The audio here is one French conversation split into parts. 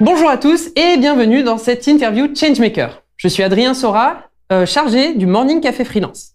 Bonjour à tous et bienvenue dans cette interview Changemaker. Je suis Adrien Sora, euh, chargé du Morning Café Freelance.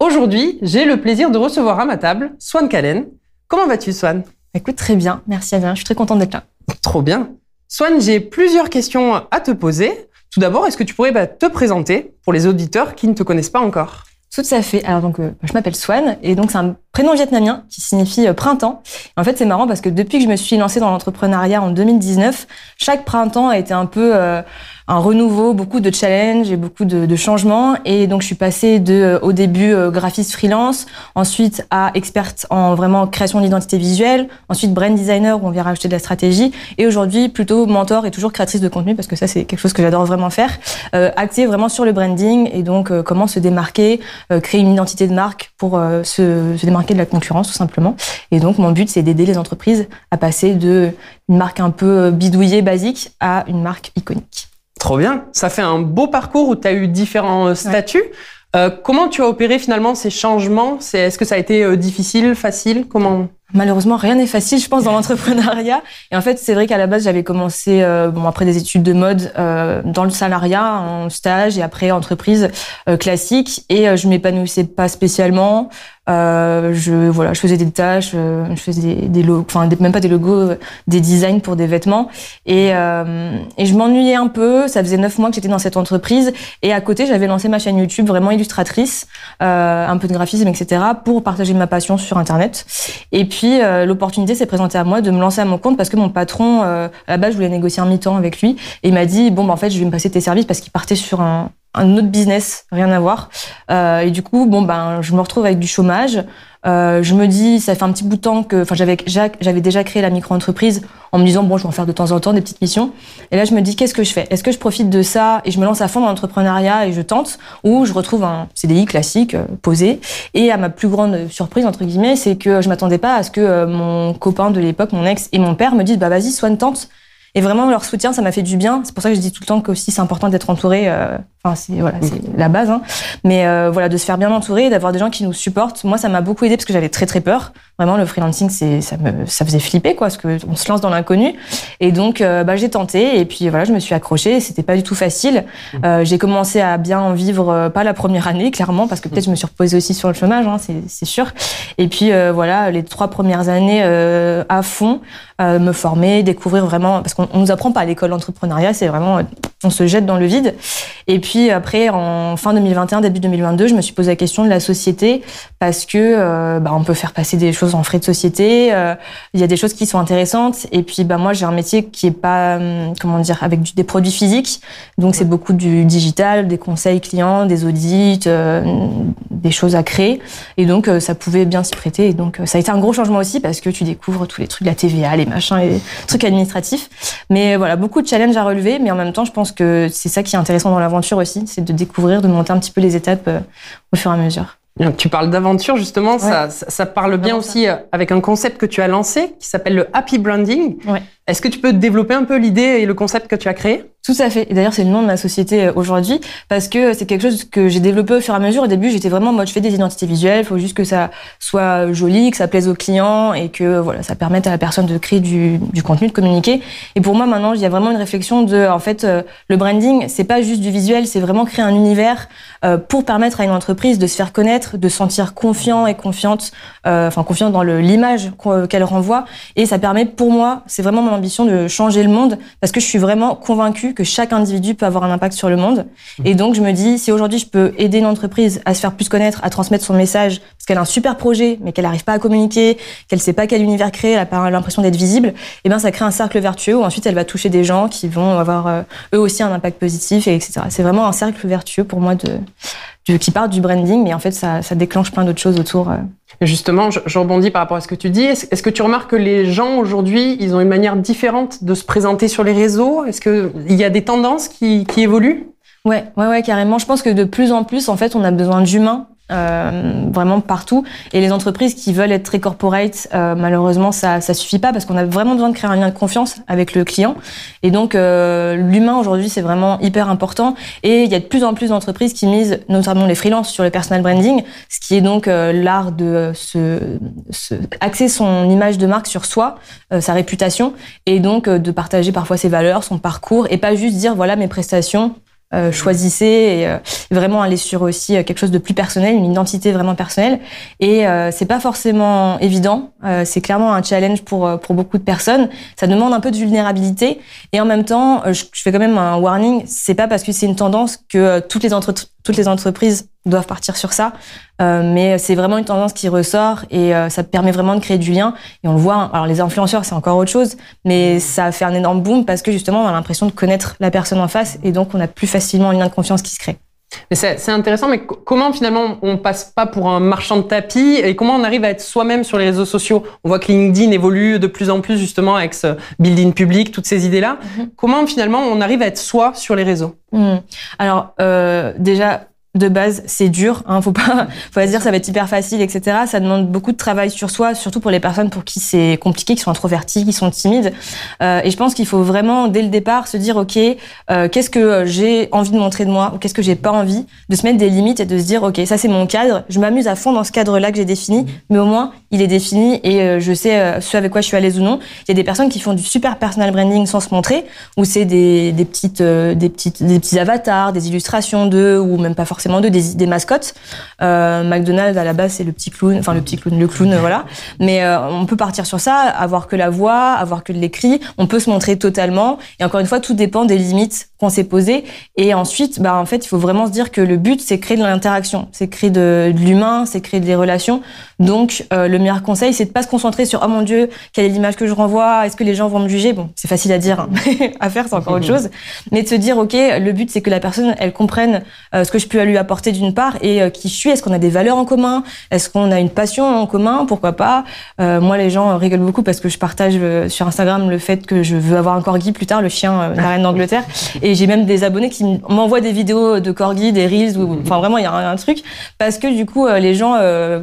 Aujourd'hui, j'ai le plaisir de recevoir à ma table Swan Calen. Comment vas-tu, Swan? Écoute, très bien. Merci Adrien. Je suis très contente d'être là. Trop bien. Swan, j'ai plusieurs questions à te poser. Tout d'abord, est-ce que tu pourrais bah, te présenter pour les auditeurs qui ne te connaissent pas encore? Tout à fait. Alors donc, euh, je m'appelle Swan et donc c'est un prénom vietnamien qui signifie euh, printemps. en fait, c'est marrant parce que depuis que je me suis lancée dans l'entrepreneuriat en 2019, chaque printemps a été un peu euh, un renouveau, beaucoup de challenges et beaucoup de, de, changements. Et donc, je suis passée de, euh, au début, euh, graphiste freelance, ensuite à experte en vraiment création d'identité visuelle, ensuite brand designer où on vient rajouter de la stratégie, et aujourd'hui plutôt mentor et toujours créatrice de contenu parce que ça, c'est quelque chose que j'adore vraiment faire. Euh, acter vraiment sur le branding et donc euh, comment se démarquer, créer une identité de marque pour se, se démarquer de la concurrence tout simplement. Et donc, mon but, c'est d'aider les entreprises à passer de une marque un peu bidouillée, basique, à une marque iconique. Trop bien. Ça fait un beau parcours où tu as eu différents euh, statuts. Euh, comment tu as opéré finalement ces changements? Est-ce que ça a été euh, difficile, facile? Comment? Malheureusement, rien n'est facile, je pense, dans l'entrepreneuriat. Et en fait, c'est vrai qu'à la base, j'avais commencé, euh, bon, après des études de mode, dans le salariat, en stage, et après entreprise classique. Et je m'épanouissais pas spécialement. Je voilà, je faisais des tâches, je faisais des, logos, enfin même pas des logos, des designs pour des vêtements. Et, et je m'ennuyais un peu. Ça faisait neuf mois que j'étais dans cette entreprise. Et à côté, j'avais lancé ma chaîne YouTube, vraiment illustratrice, un peu de graphisme, etc., pour partager ma passion sur Internet. Et puis euh, l'opportunité s'est présentée à moi de me lancer à mon compte parce que mon patron, euh, à la base, je voulais négocier un mi-temps avec lui et il m'a dit bon, bah, en fait, je vais me passer tes services parce qu'il partait sur un, un autre business, rien à voir. Euh, et du coup, bon ben, je me retrouve avec du chômage. Euh, je me dis, ça fait un petit bout de temps que, enfin, j'avais j'avais déjà créé la micro-entreprise en me disant bon, je vais en faire de temps en temps des petites missions. Et là, je me dis, qu'est-ce que je fais? Est-ce que je profite de ça et je me lance à fond dans l'entrepreneuriat et je tente, ou je retrouve un CDI classique euh, posé Et à ma plus grande surprise entre guillemets, c'est que je m'attendais pas à ce que euh, mon copain de l'époque, mon ex et mon père me disent bah vas-y, soigne tente. Et vraiment, leur soutien, ça m'a fait du bien. C'est pour ça que je dis tout le temps qu'aussi c'est important d'être entouré. Enfin, c'est voilà, c'est la base. Hein. Mais euh, voilà, de se faire bien entourer, d'avoir des gens qui nous supportent. Moi, ça m'a beaucoup aidé parce que j'avais très très peur. Vraiment, le freelancing, c'est ça me ça faisait flipper quoi, parce que on se lance dans l'inconnu. Et donc, euh, bah, j'ai tenté. Et puis voilà, je me suis accrochée. C'était pas du tout facile. Euh, j'ai commencé à bien en vivre, pas la première année, clairement, parce que peut-être je me suis reposée aussi sur le chômage, hein, c'est sûr. Et puis voilà, les trois premières années à fond, me former, découvrir vraiment, parce qu'on nous apprend pas à l'école d'entrepreneuriat, c'est vraiment on se jette dans le vide. Et puis après, en fin 2021, début 2022, je me suis posé la question de la société parce que euh, bah, on peut faire passer des choses en frais de société. Euh, il y a des choses qui sont intéressantes. Et puis bah moi, j'ai un métier qui est pas hum, comment dire avec des produits physiques. Donc c'est beaucoup du digital, des conseils clients, des audits, euh, des choses à créer. Et donc ça pouvait bien s'y prêter. Et donc ça a été un gros changement aussi parce que tu découvres tous les trucs de la TVA, les machins, les trucs administratifs. Mais voilà, beaucoup de challenges à relever. Mais en même temps, je pense que c'est ça qui est intéressant dans l'aventure aussi, c'est de découvrir, de monter un petit peu les étapes euh, au fur et à mesure. Tu parles d'aventure justement, ça, ça, parle bien aussi euh, avec un concept que tu as lancé qui s'appelle le happy branding. Ouais. Est-ce que tu peux développer un peu l'idée et le concept que tu as créé? Tout à fait. Et d'ailleurs, c'est le nom de ma société euh, aujourd'hui parce que c'est quelque chose que j'ai développé au fur et à mesure. Au début, j'étais vraiment en mode je fais des identités visuelles, il faut juste que ça soit joli, que ça plaise aux clients et que voilà, ça permette à la personne de créer du, du contenu, de communiquer. Et pour moi, maintenant, il y a vraiment une réflexion de en fait euh, le branding, c'est pas juste du visuel, c'est vraiment créer un univers euh, pour permettre à une entreprise de se faire connaître, de se sentir confiant et confiante, enfin confiante dans l'image qu'elle renvoie. Et ça permet pour moi, c'est vraiment mon ambition de changer le monde parce que je suis vraiment convaincue que chaque individu peut avoir un impact sur le monde. Et donc, je me dis, si aujourd'hui je peux aider une entreprise à se faire plus connaître, à transmettre son message, parce qu'elle a un super projet, mais qu'elle n'arrive pas à communiquer, qu'elle sait pas quel univers créer, elle a pas l'impression d'être visible, eh ben, ça crée un cercle vertueux où ensuite elle va toucher des gens qui vont avoir euh, eux aussi un impact positif, et etc. C'est vraiment un cercle vertueux pour moi de, qui part du branding, mais en fait, ça, ça déclenche plein d'autres choses autour. Euh. Justement, je, je, rebondis par rapport à ce que tu dis. Est-ce que tu remarques que les gens aujourd'hui, ils ont une manière différente de se présenter sur les réseaux? Est-ce qu'il y a des tendances qui, qui évoluent? Ouais, ouais, ouais, carrément. Je pense que de plus en plus, en fait, on a besoin d'humains euh, vraiment partout. Et les entreprises qui veulent être très corporate, euh, malheureusement, ça ça suffit pas parce qu'on a vraiment besoin de créer un lien de confiance avec le client. Et donc euh, l'humain aujourd'hui, c'est vraiment hyper important. Et il y a de plus en plus d'entreprises qui misent, notamment les freelances, sur le personal branding, ce qui est donc l'art de se, se, axer son image de marque sur soi, sa réputation, et donc de partager parfois ses valeurs, son parcours, et pas juste dire voilà mes prestations, euh, choisissez et euh, vraiment aller sur aussi euh, quelque chose de plus personnel, une identité vraiment personnelle. Et c'est pas forcément évident. c'est clairement un challenge pour pour beaucoup de personnes. Ça demande un peu de vulnérabilité et en même temps, je, je fais quand même un warning. C'est pas parce que c'est une tendance que toutes les entreprises toutes les entreprises doivent partir sur ça. Euh, mais c'est vraiment une tendance qui ressort et euh, ça permet vraiment de créer du lien. Et on le voit, alors les influenceurs, c'est encore autre chose, mais ça fait un énorme boom parce que justement, on a l'impression de connaître la personne en face et donc on a plus facilement un lien de confiance qui se crée. Mais c'est intéressant, mais comment finalement on passe pas pour un marchand de tapis et comment on arrive à être soi-même sur les réseaux sociaux? On voit que LinkedIn évolue de plus en plus justement avec ce building public, toutes ces idées-là. Mm-hmm. Comment finalement on arrive à être soi sur les réseaux? Mm. Alors euh, déjà, de base, c'est dur. Hein, faut pas, faut pas se dire ça va être hyper facile, etc. Ça demande beaucoup de travail sur soi, surtout pour les personnes pour qui c'est compliqué, qui sont introverties, qui sont timides. Euh, et je pense qu'il faut vraiment dès le départ se dire ok, euh, qu'est-ce que j'ai envie de montrer de moi ou qu'est-ce que j'ai pas envie, de se mettre des limites et de se dire ok, ça c'est mon cadre. Je m'amuse à fond dans ce cadre-là que j'ai défini, mais au moins il est défini et euh, je sais ce avec quoi je suis à l'aise ou non. Il y a des personnes qui font du super personal branding sans se montrer, ou c'est des, des petites, des petites, des petits avatars, des illustrations d'eux ou même pas forcément de des, mascottes. Euh, McDonald's à la base c'est le petit clown, enfin le petit clown, le clown, voilà. Mais euh, on peut partir sur ça, avoir que la voix, avoir que de l'écrit. On peut se montrer totalement. Et encore une fois, tout dépend des limites qu'on s'est posées. Et ensuite, bah en fait, il faut vraiment se dire que le but c'est créer de l'interaction, c'est créer de, l'humain, c'est créer des relations. Donc euh, le meilleur conseil, c'est de pas se concentrer sur oh mon dieu, quelle est l'image que je renvoie, est-ce que les gens vont me juger. Bon, c'est facile à dire, hein. à faire c'est encore autre chose. Mais de se dire ok, le but c'est que la personne elle comprenne ce que je peux lui apporter d'une part et euh, qui je suis. Est-ce qu'on a des valeurs en commun? Est-ce qu'on a une passion en commun? Pourquoi pas? Euh, Moi, les gens rigolent beaucoup parce que je partage euh, sur Instagram le fait que je veux avoir un corgi plus tard, le chien de la reine d'Angleterre. Et j'ai même des abonnés qui m'envoient des vidéos de corgi, des reels, ou, enfin vraiment, il y a un, truc parce que du coup, les gens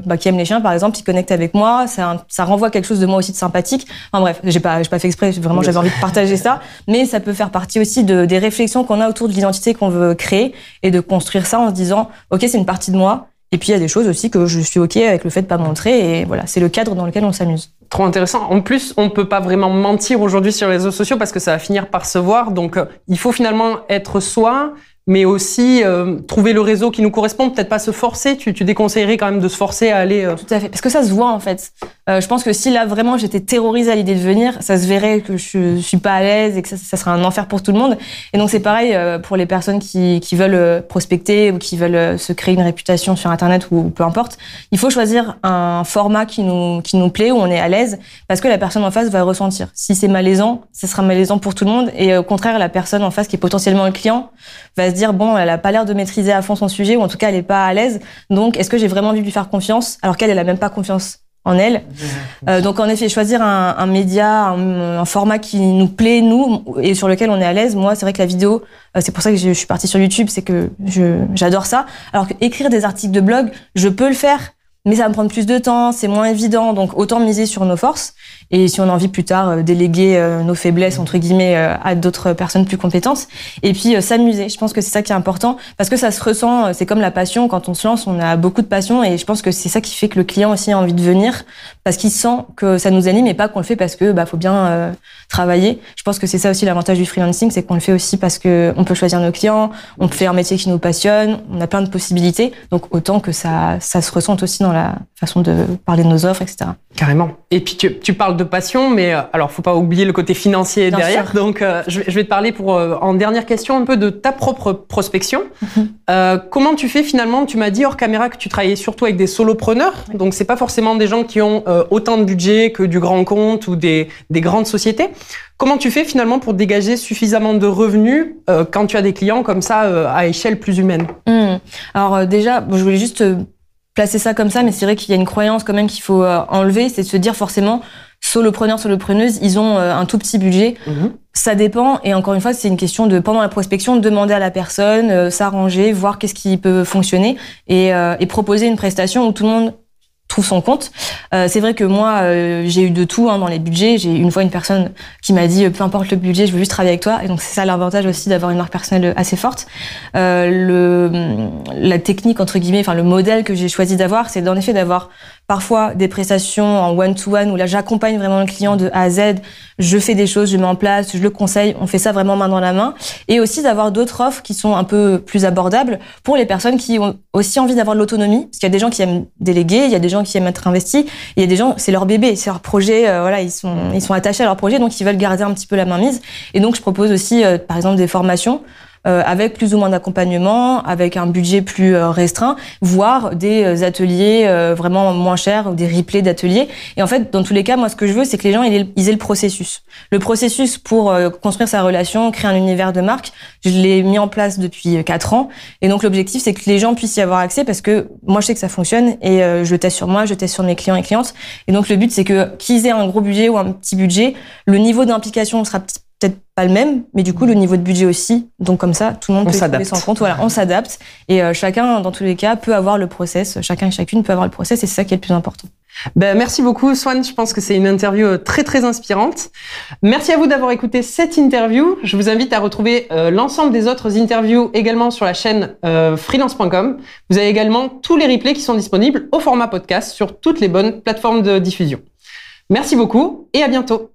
bah, qui aiment les chiens, par exemple, ils connectent avec moi. Ça, ça renvoie quelque chose de moi aussi de sympathique. Enfin bref, j'ai pas, j'ai pas fait exprès. Vraiment, j'avais envie de partager ça, mais ça peut faire partie aussi de, des réflexions qu'on a autour de l'identité qu'on veut créer et de construire ça en se disant, ok, c'est une partie de moi. Et puis il y a des choses aussi que je suis ok avec le fait de pas montrer. Et voilà, c'est le cadre dans lequel on s'amuse. Trop intéressant. En plus, on peut pas vraiment mentir aujourd'hui sur les réseaux sociaux parce que ça va finir par se voir. Donc, euh, il faut finalement être soi mais aussi euh, trouver le réseau qui nous correspond, peut-être pas se forcer. Tu, tu déconseillerais quand même de se forcer à aller. Euh, Tout à fait, parce que ça se voit en fait. Euh, je pense que si là vraiment j'étais terrorisée à l'idée de venir, ça se verrait que je, suis pas à l'aise et que ça, ça sera un enfer pour tout le monde. Et donc c'est pareil euh, pour les personnes qui, qui veulent prospecter ou qui veulent se créer une réputation sur internet ou, peu importe. Il faut choisir un format qui nous qui nous plaît où on est à l'aise, parce que la personne en face va ressentir. Si c'est malaisant, ça sera malaisant pour tout le monde. Et au contraire, la personne en face qui est potentiellement le client va se dire bon, elle a pas l'air de maîtriser à fond son sujet ou en tout cas elle est pas à l'aise. Donc est-ce que j'ai vraiment envie de lui faire confiance alors qu'elle elle a même pas confiance en elle? Euh, donc en effet, choisir un, un média, un, format qui nous plaît nous et sur lequel on est à l'aise. Moi, c'est vrai que la vidéo, euh, c'est pour ça que je, je suis partie sur YouTube, c'est que j'adore ça. Alors que écrire des articles de blog, je peux le faire mais ça va me prendre plus de temps, c'est moins évident, donc autant miser sur nos forces. Et si on a envie plus tard euh, déléguer euh, nos faiblesses entre guillemets euh, à d'autres personnes plus compétentes, et puis s'amuser. Je pense que c'est ça qui est important parce que ça se ressent. C'est comme la passion. Quand on se lance, on a beaucoup de passion, et je pense que c'est ça qui fait que le client aussi a envie de venir parce qu'il sent que ça nous anime et pas qu'on le fait parce que bah faut bien travailler. Je pense que c'est ça aussi l'avantage du freelancing, c'est qu'on le fait aussi parce que on peut choisir nos clients, on peut faire un métier qui nous passionne, on a plein de possibilités. Donc autant que ça ça se ressente aussi dans la façon de parler de nos offres, etc. Carrément. Et puis tu, tu parles de passion, mais euh, alors faut pas oublier le côté financier derrière. Donc euh, je, vais te parler pour euh, en dernière question un peu de ta propre prospection. Mhm. comment tu fais finalement? Tu m'as dit hors caméra que tu travaillais surtout avec des solopreneurs, donc c'est pas forcément des gens qui ont autant de budget que du grand compte ou des, des grandes sociétés. Comment tu fais finalement pour dégager suffisamment de revenus quand tu as des clients comme ça à échelle plus humaine? Hmm. Alors déjà, je voulais juste placer ça comme ça, mais c'est vrai qu'il y a une croyance quand même qu'il faut euh, enlever, c'est de se dire forcément solopreneurs, solopreneuses, ils ont euh, un tout petit budget. Mhm. Ça dépend. Et encore une fois, c'est une question de, pendant la prospection, demander à la personne, euh, s'arranger, voir qu'est-ce qui peut fonctionner et, euh, et proposer une prestation où tout le monde trouve son compte. Euh, c'est vrai que moi, euh, j'ai eu de tout hein, dans les budgets. J'ai une fois une personne qui m'a dit, euh, peu importe le budget, je veux juste travailler avec toi. Et donc c'est ça l'avantage aussi d'avoir une marque personnelle assez forte. Le, la technique entre guillemets, enfin le modèle que j'ai choisi d'avoir, c'est en effet d'avoir parfois des prestations en one-to-one où là j'accompagne vraiment le client de A à Z, je fais des choses, je mets en place, je le conseille, on fait ça vraiment main dans la main. Et aussi d'avoir d'autres offres qui sont un peu plus abordables pour les personnes qui ont aussi envie d'avoir de l'autonomie. Parce qu'il y a des gens qui aiment déléguer, il y a des gens qui aiment être investis, il y a des gens, c'est leur bébé, c'est leur projet, euh, voilà, ils sont, ils sont attachés à leur projet, donc ils veulent garder un petit peu la main mise. Et donc je propose aussi, euh, par exemple, des formations euh, avec plus ou moins d'accompagnement, avec un budget plus euh, restreint, voire des euh, ateliers euh, vraiment moins chers ou des replays d'ateliers. Et en fait, dans tous les cas, moi, ce que je veux, c'est que les gens ils aient, ils aient le processus. Le processus pour euh, construire sa relation, créer un univers de marque, je l'ai mis en place depuis euh, quatre ans. Et donc, l'objectif, c'est que les gens puissent y avoir accès parce que moi, je sais que ça fonctionne et je teste sur moi, je teste sur mes clients et clientes. Et donc, le but, c'est que qu'ils aient un gros budget ou un petit budget, le niveau d'implication sera peut-être pas le même, mais du coup le niveau de budget aussi. Donc comme ça, tout le monde On peut y trouver s'adapte. son compte. Voilà, on s'adapte et euh, chacun, dans tous les cas, peut avoir le process. Chacun et chacune peut avoir le process et c'est ça qui est le plus important. Ben, merci beaucoup, Swan. Je pense que c'est une interview euh, très, très inspirante. Merci à vous d'avoir écouté cette interview. Je vous invite à retrouver euh, l'ensemble des autres interviews également sur la chaîne euh, freelance.com. Vous avez également tous les replays qui sont disponibles au format podcast sur toutes les bonnes plateformes de diffusion. Merci beaucoup et à bientôt.